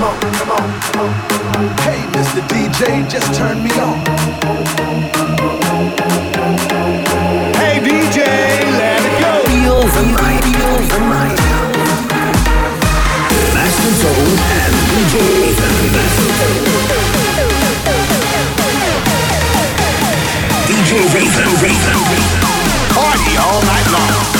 come on, come on, come on. Hey, Mr. DJ, just turn me on. Hey, DJ, let it go. Feel the night, feel the night. Master Zone and DJ Ethan. DJ Ethan, Ethan. Party all night long.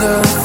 longer.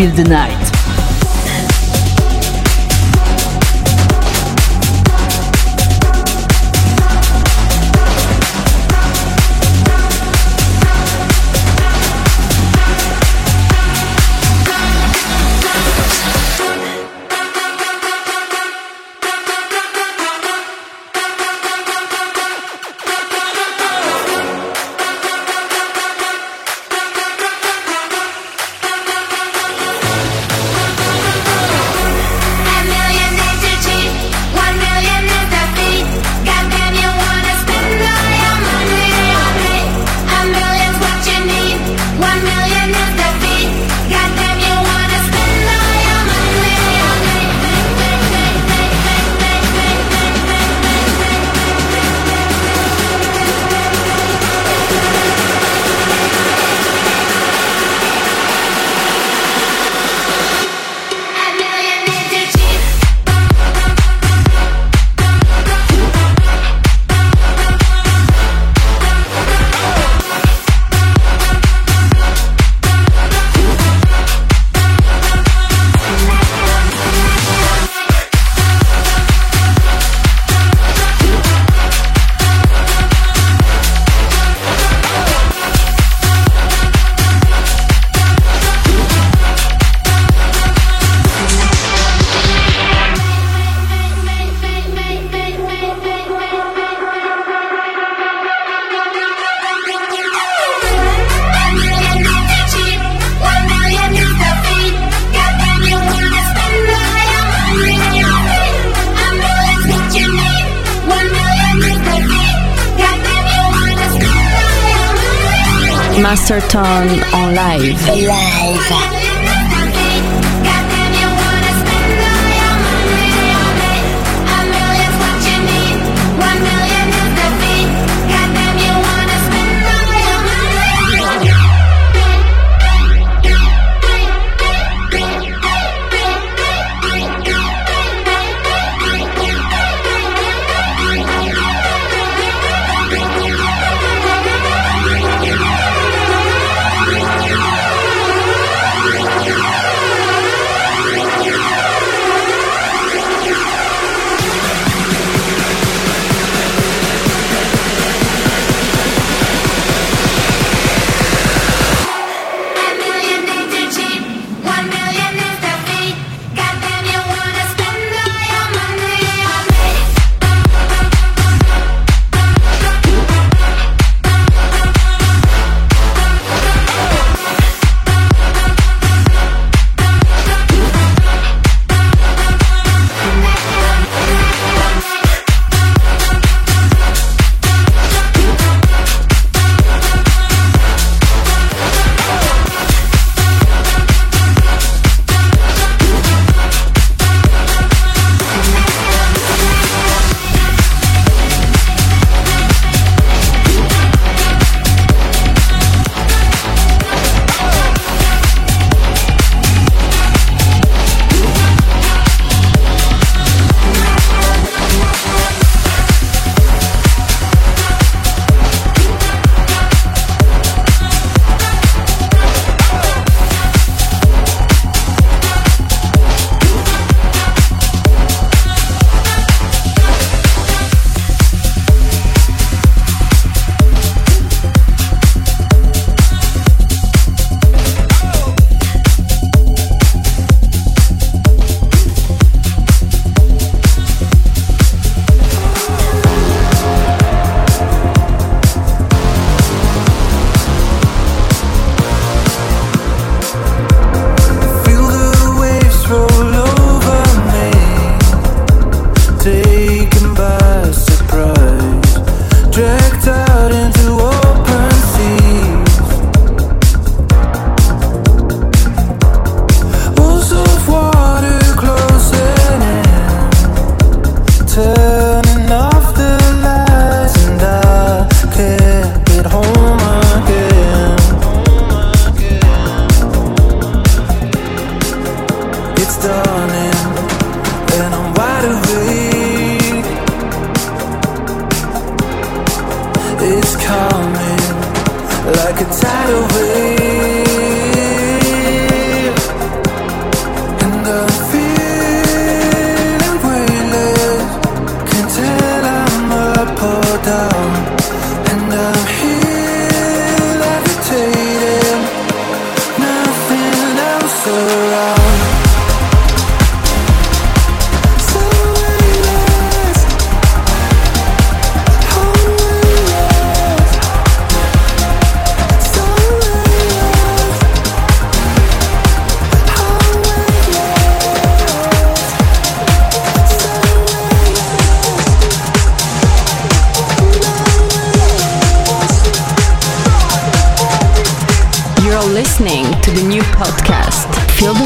Feel the Night.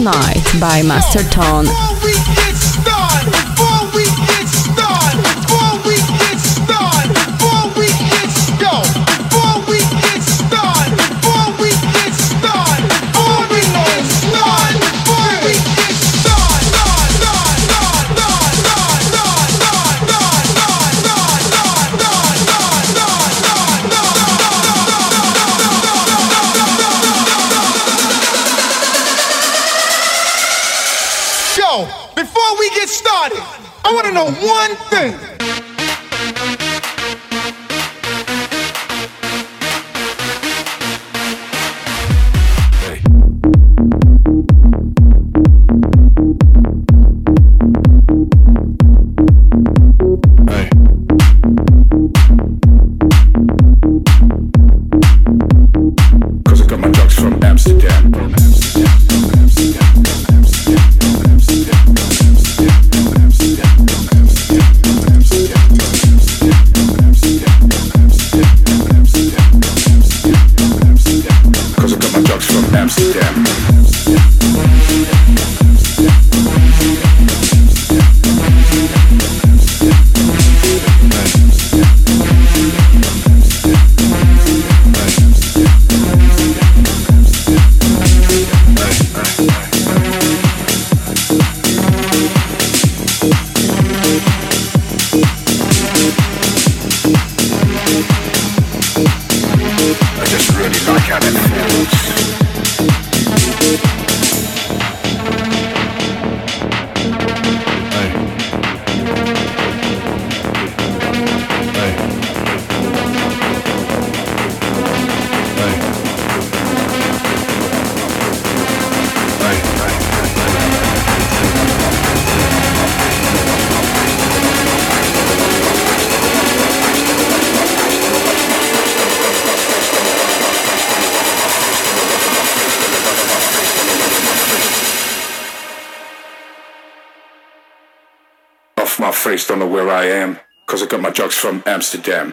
By Master Tone. Don't know where I am, cause I got my drugs from Amsterdam.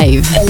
Live.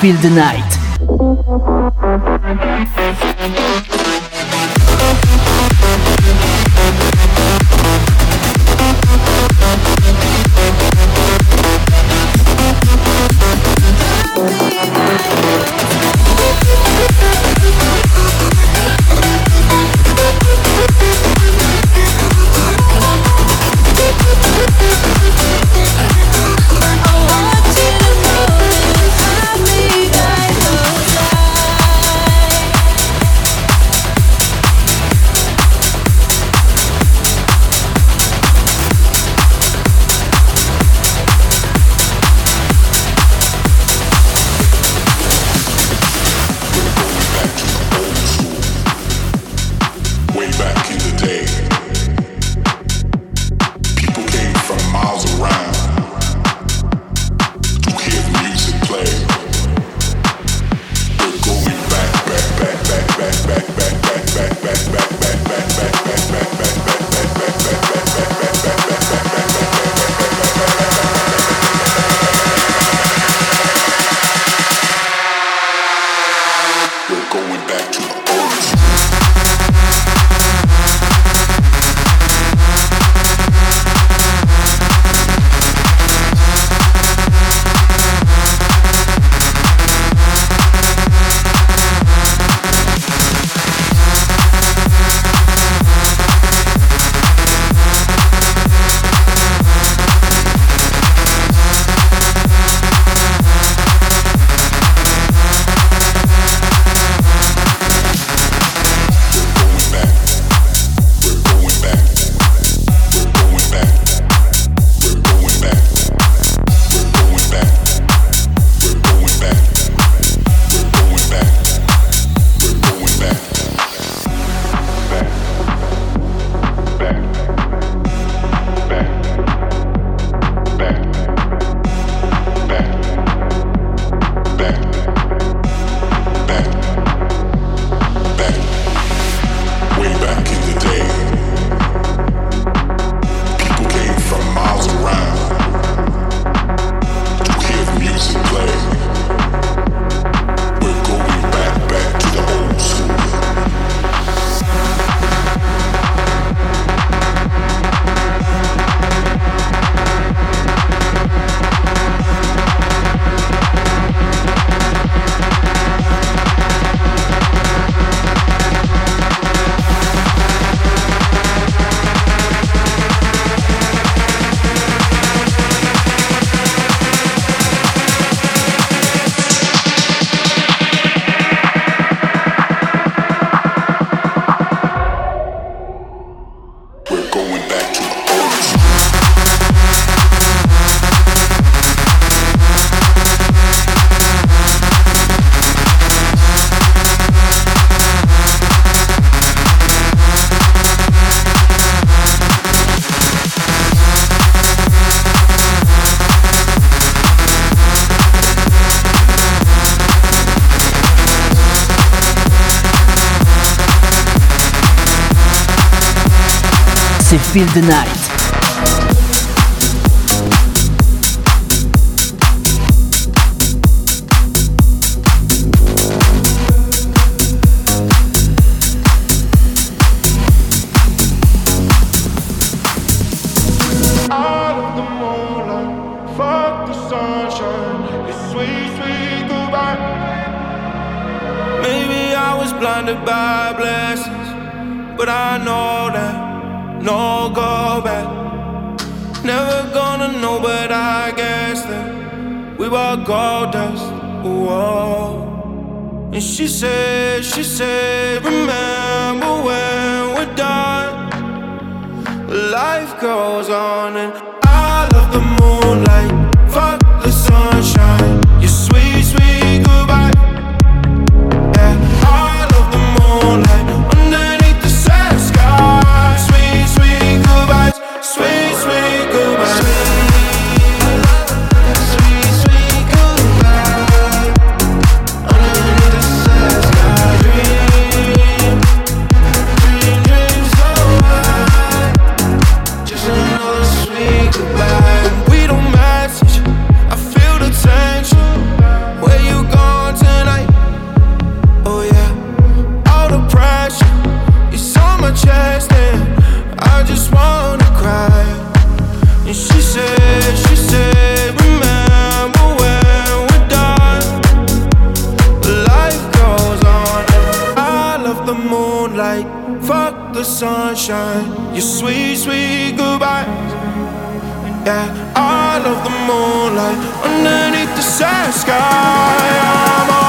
Feel the Night. Feel the Night. gold dust. Whoa. And she said, she said. sweet, sweet goodbyes. Yeah, I love the moonlight underneath the sad sky. I'm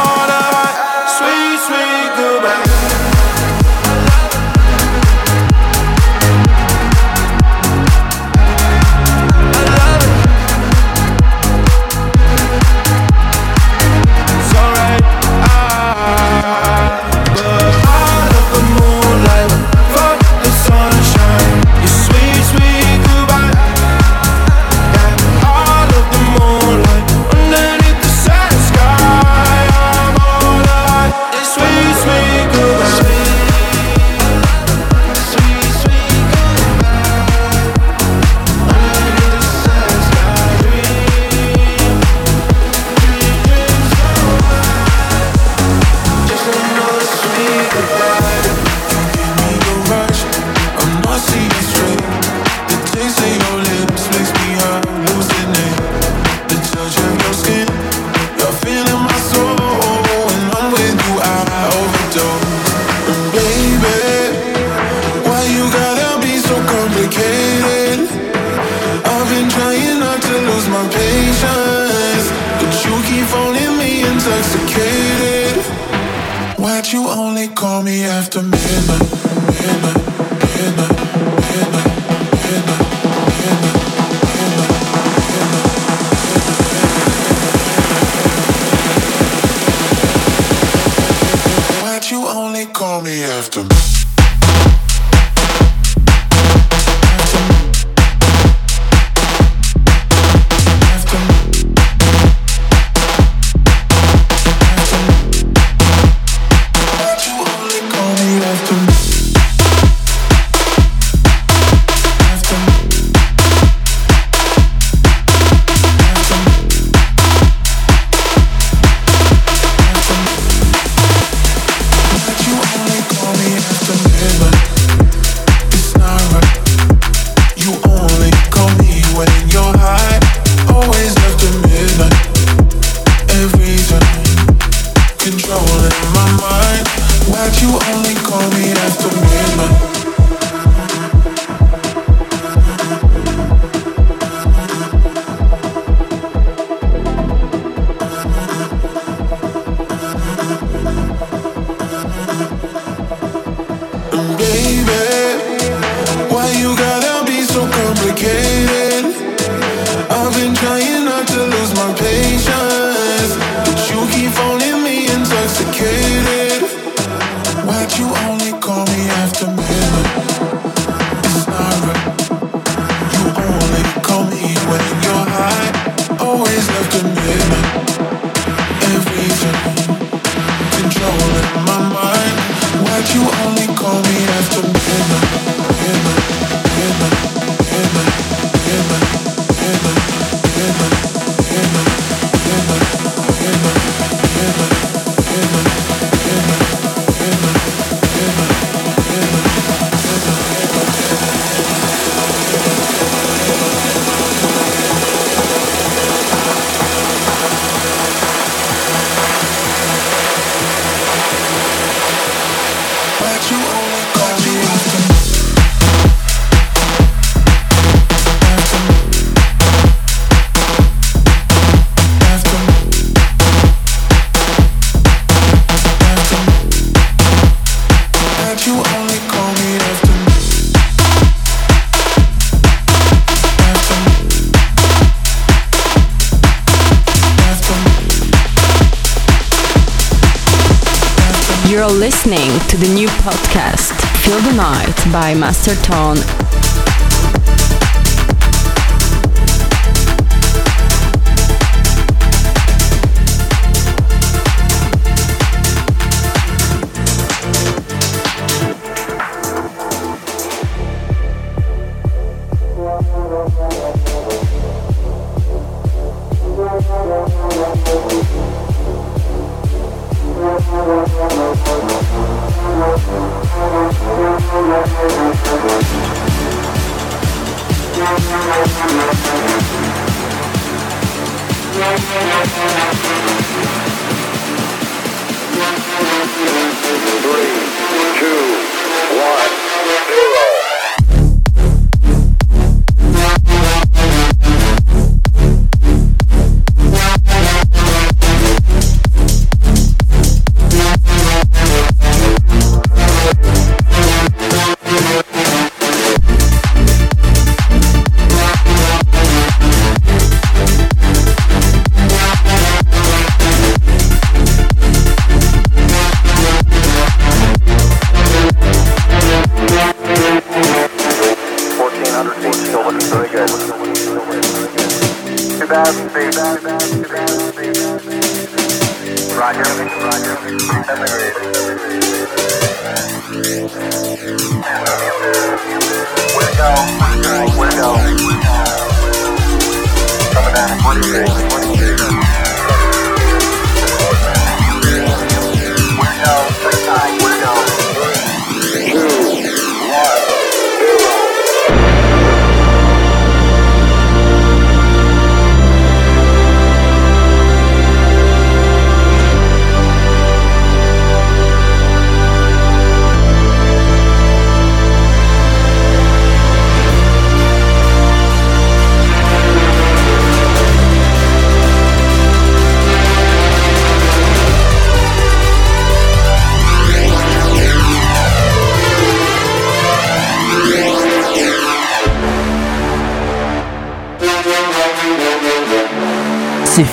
by Master Tone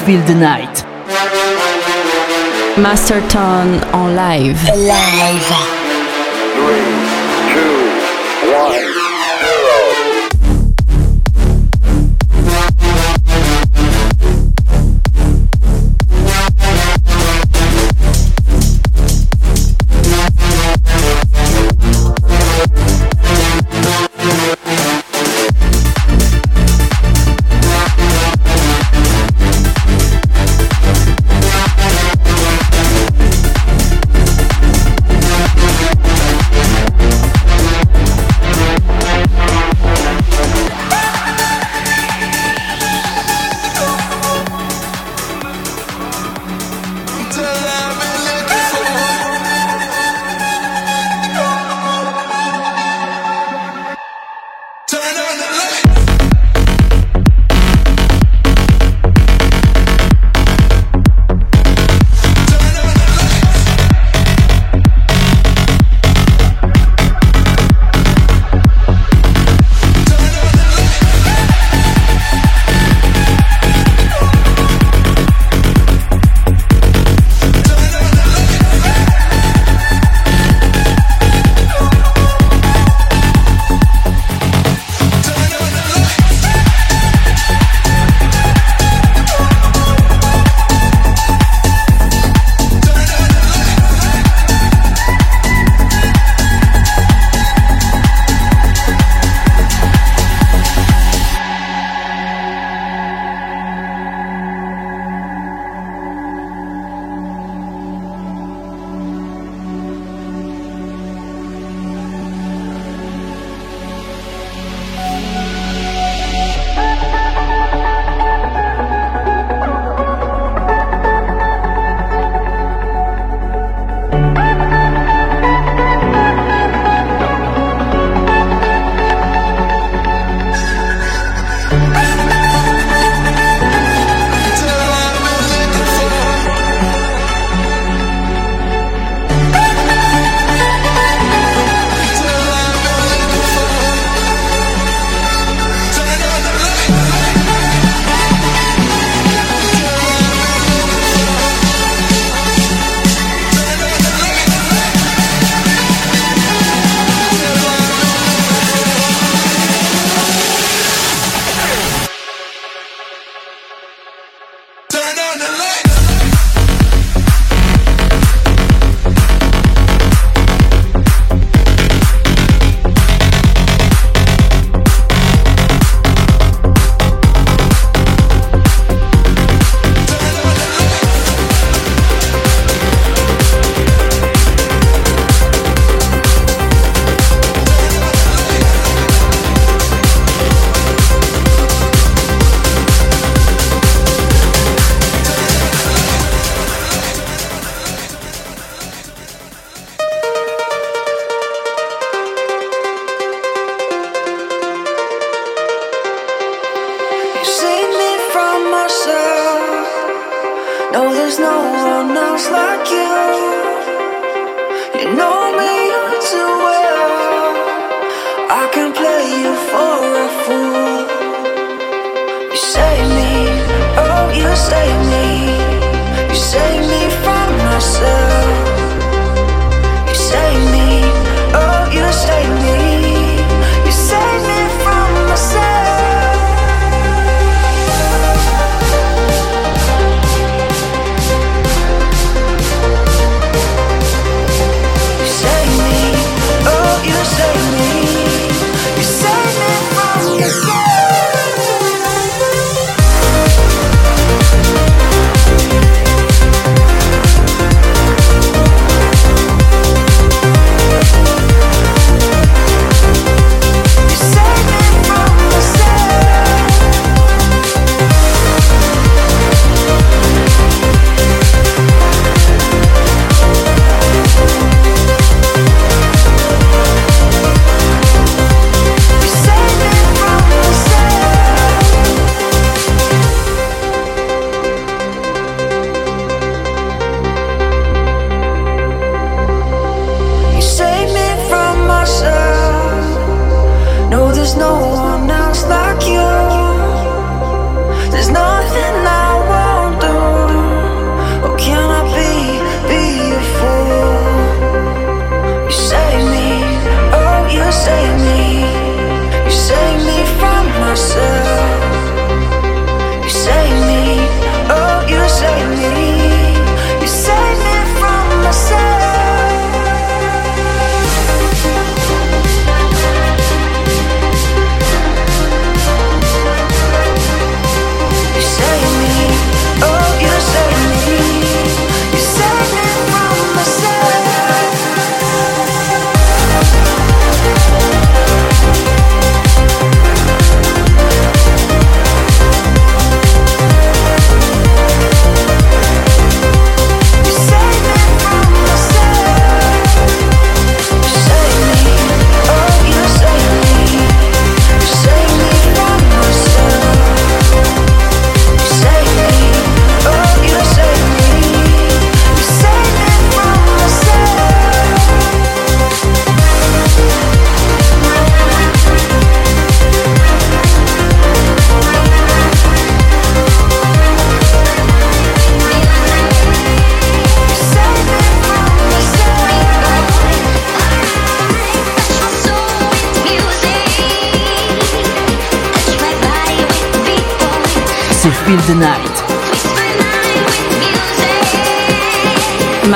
Feel the Night. Master Tone en live. else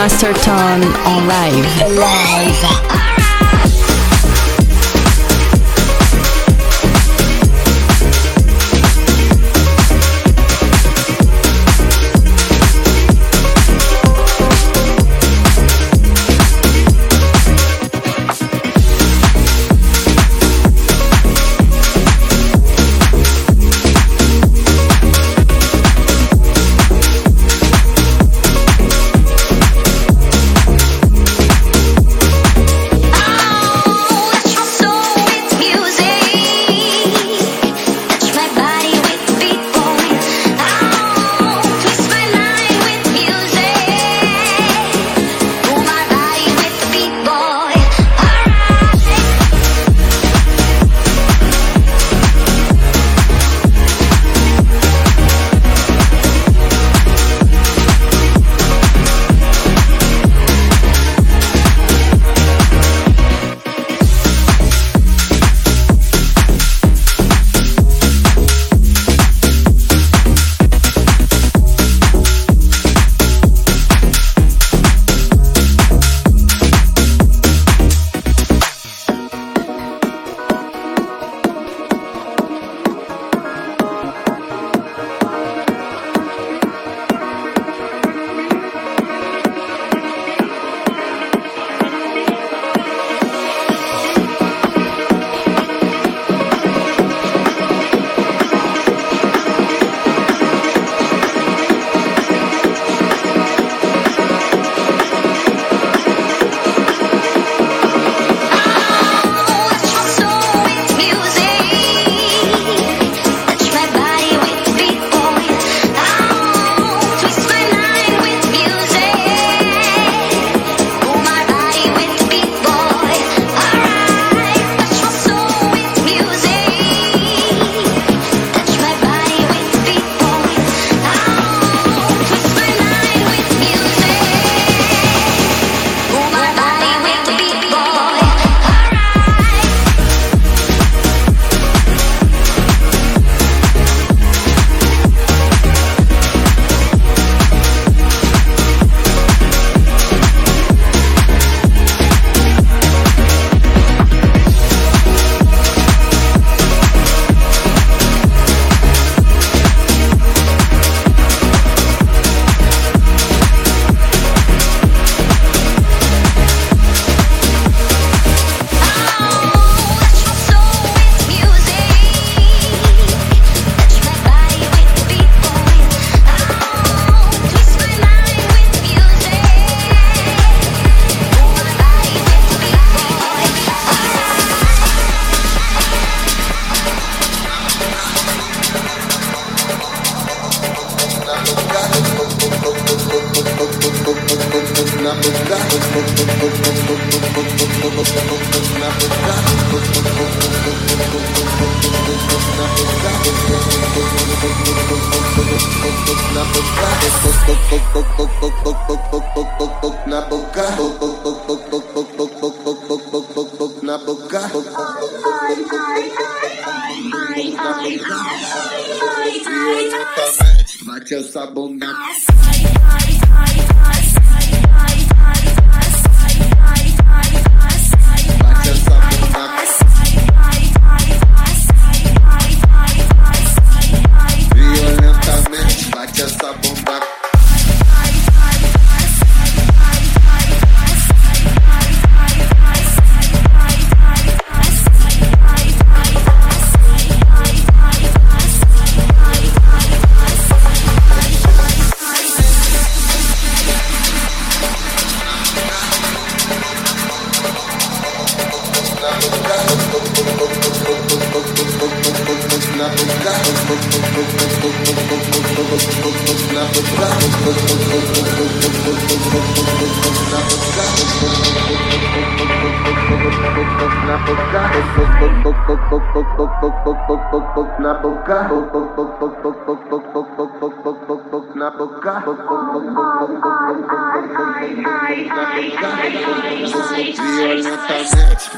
Master Tone en live.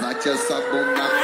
Bate essa bunda.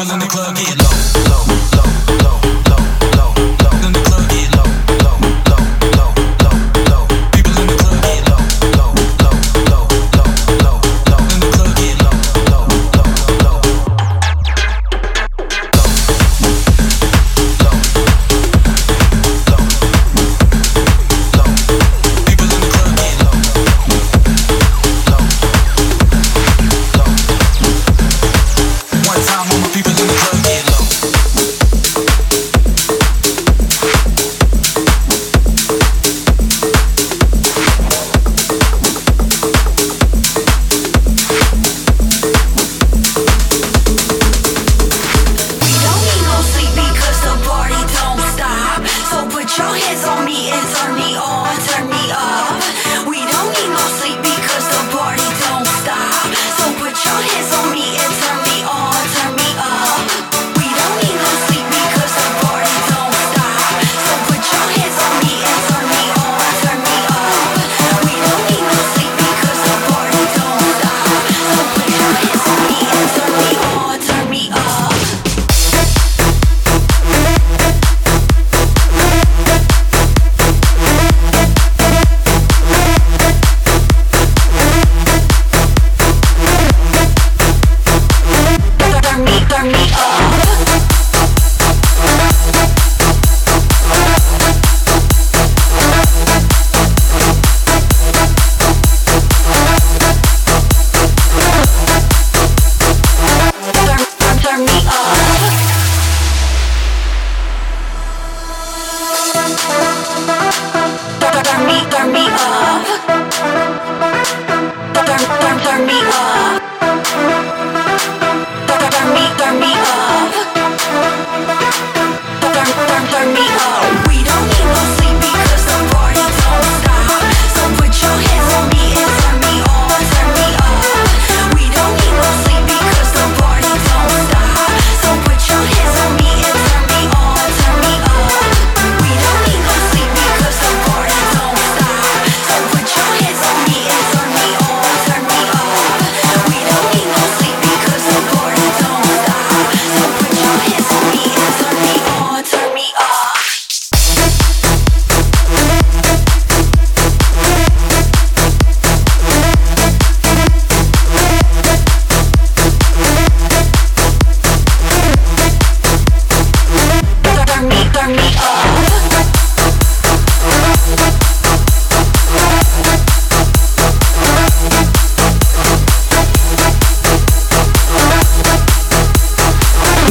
people in the club get low.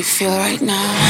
you feel right now?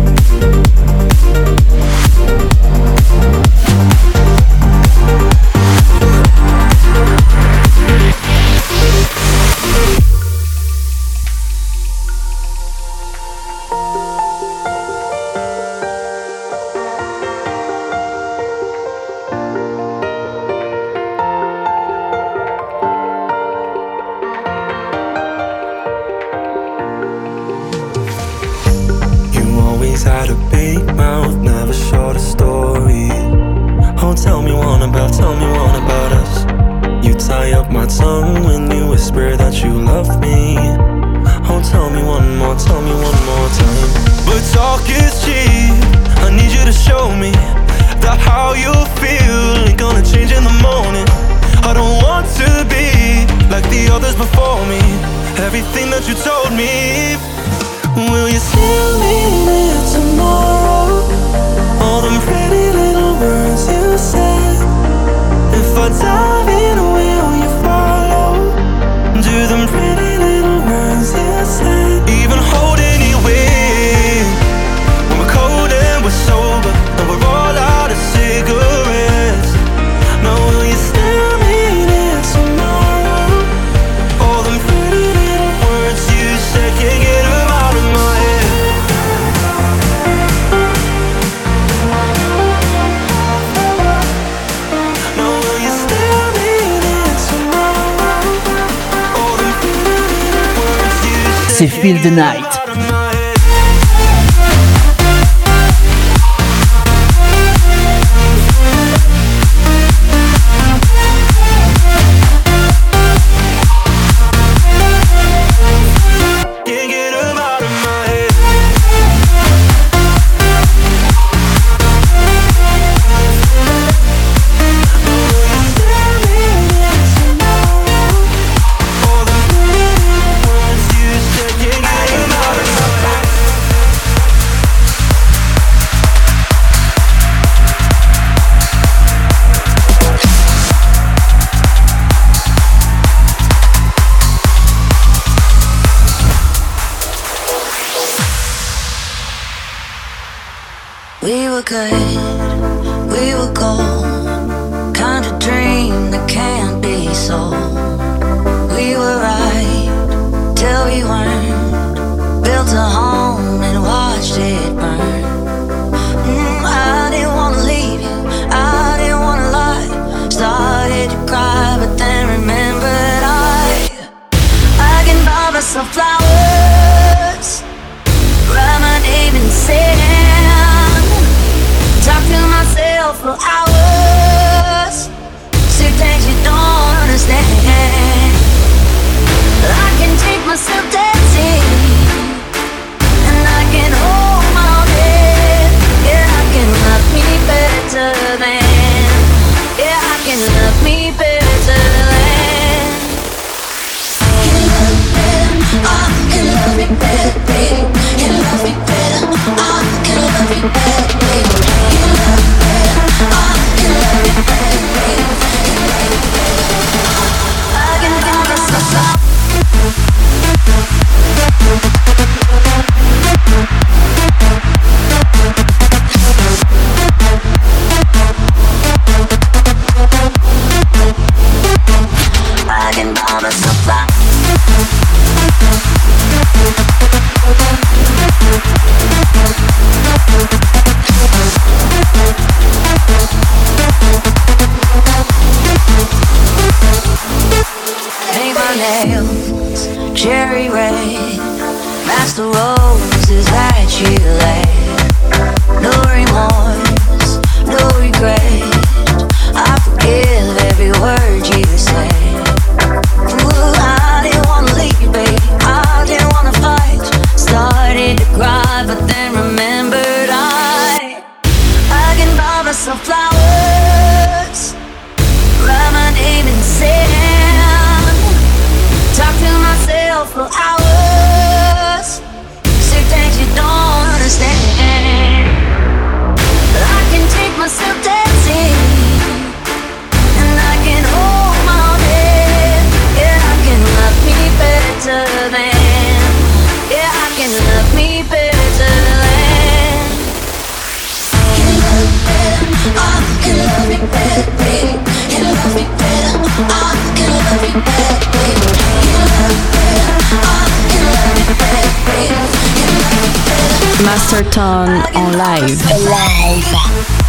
Tone en live. Live.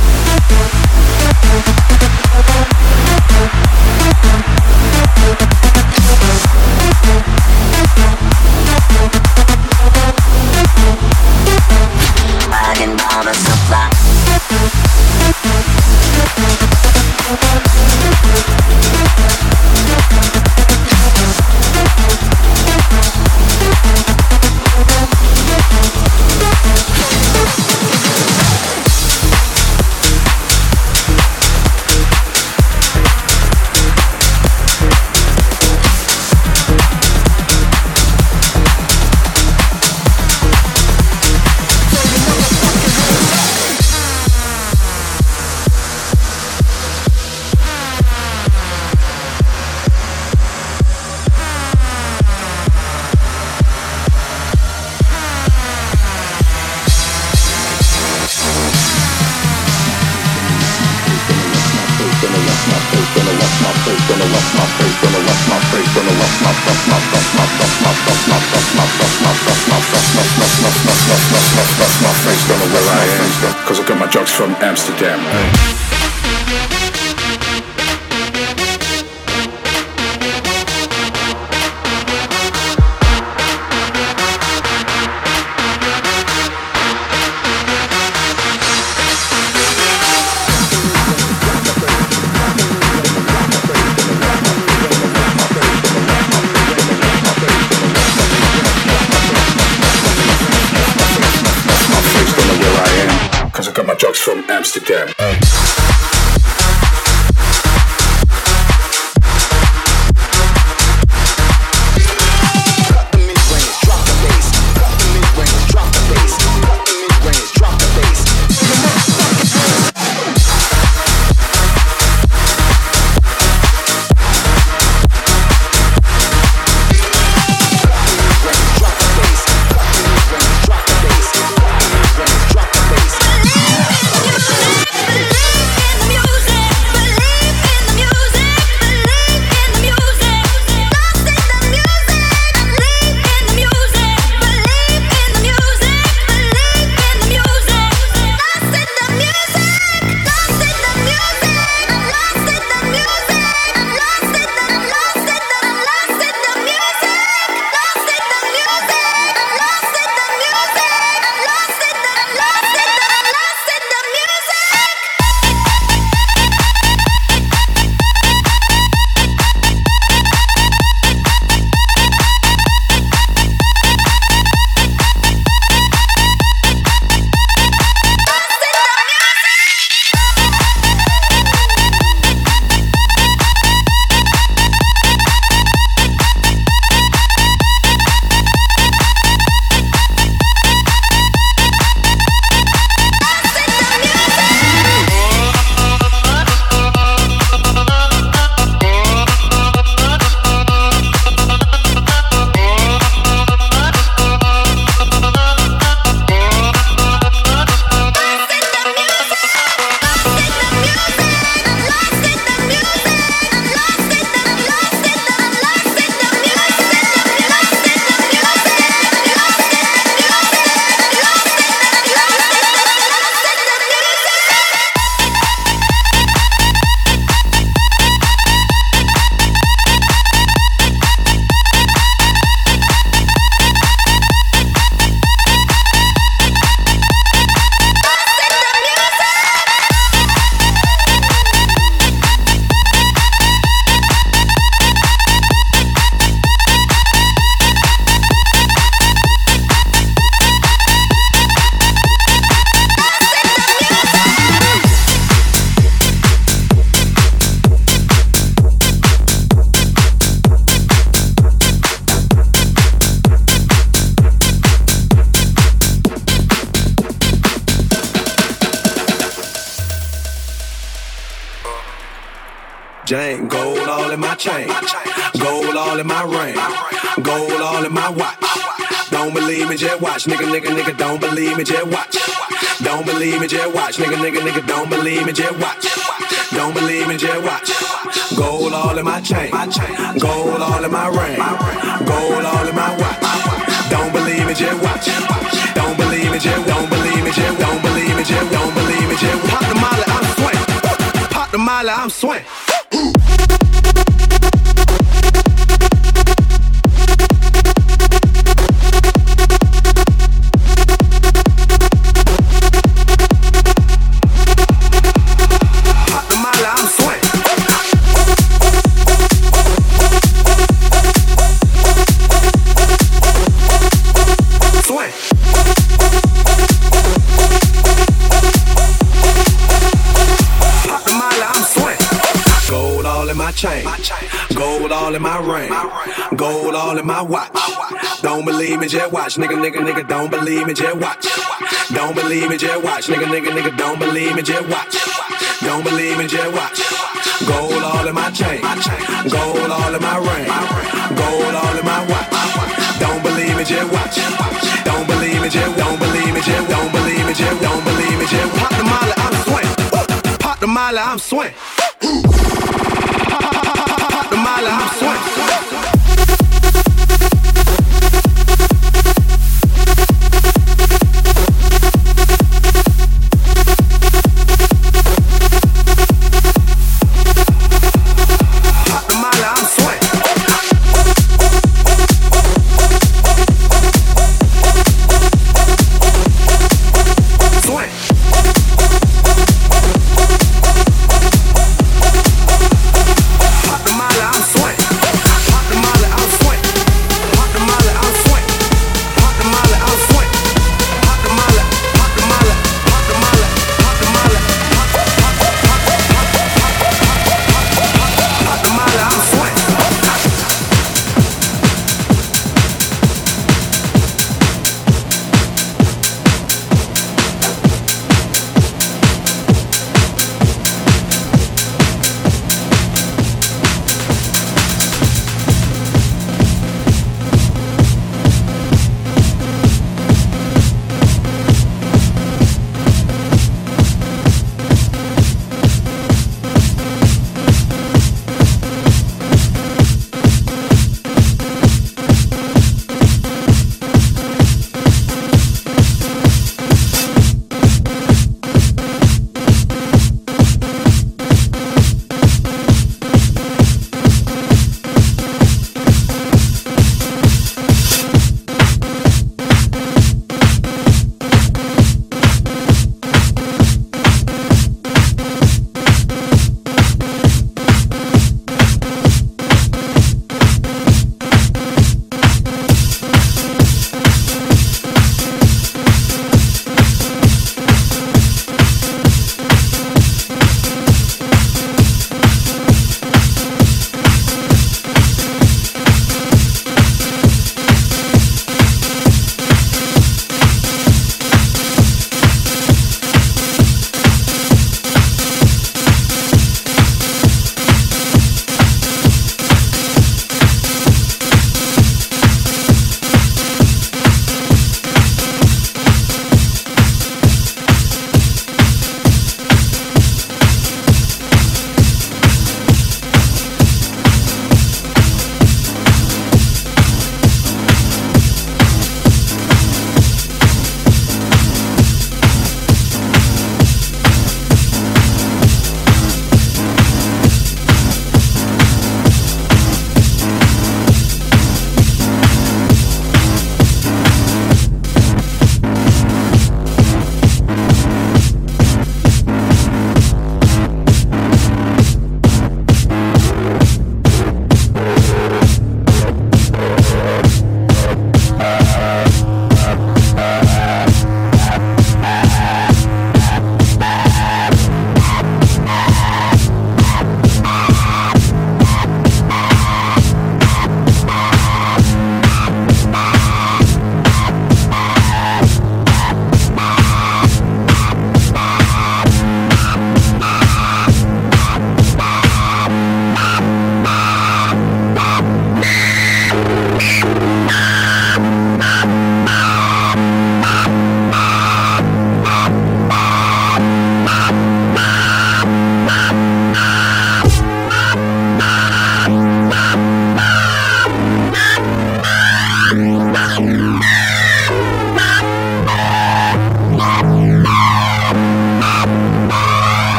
Jane. Gold all in my chain. Gold all in my ring. Gold all in my watch. Don't believe me, just watch. Nigga, nigga, nigga, don't believe me, just watch. Don't believe me, just watch. Nigga, nigga, nigga, don't believe me, just watch. Don't believe me, just watch. Gold all in my chain. Gold all in my ring. Gold all in my watch. Don't believe me, just watch. Don't believe me, just don't believe me, just don't believe me, just don't believe me, just pop the molly, I'm swing. Pop the molly, I'm swing. All in my ring. Gold all in my watch. Don't believe me, just watch. Nigga, nigga, nigga, don't believe me, just watch. Don't believe me, just watch. Nigga, nigga, nigga, don't believe me, just watch. Don't believe me, just watch. Gold all in my chain. Gold all in my ring. Gold all in my watch. Don't believe me, just watch. Don't believe me, just don't believe me, just don't believe me, just don't believe me, just pop the molly, I'm swing. Pop the molly, I'm swing the mile and I'm.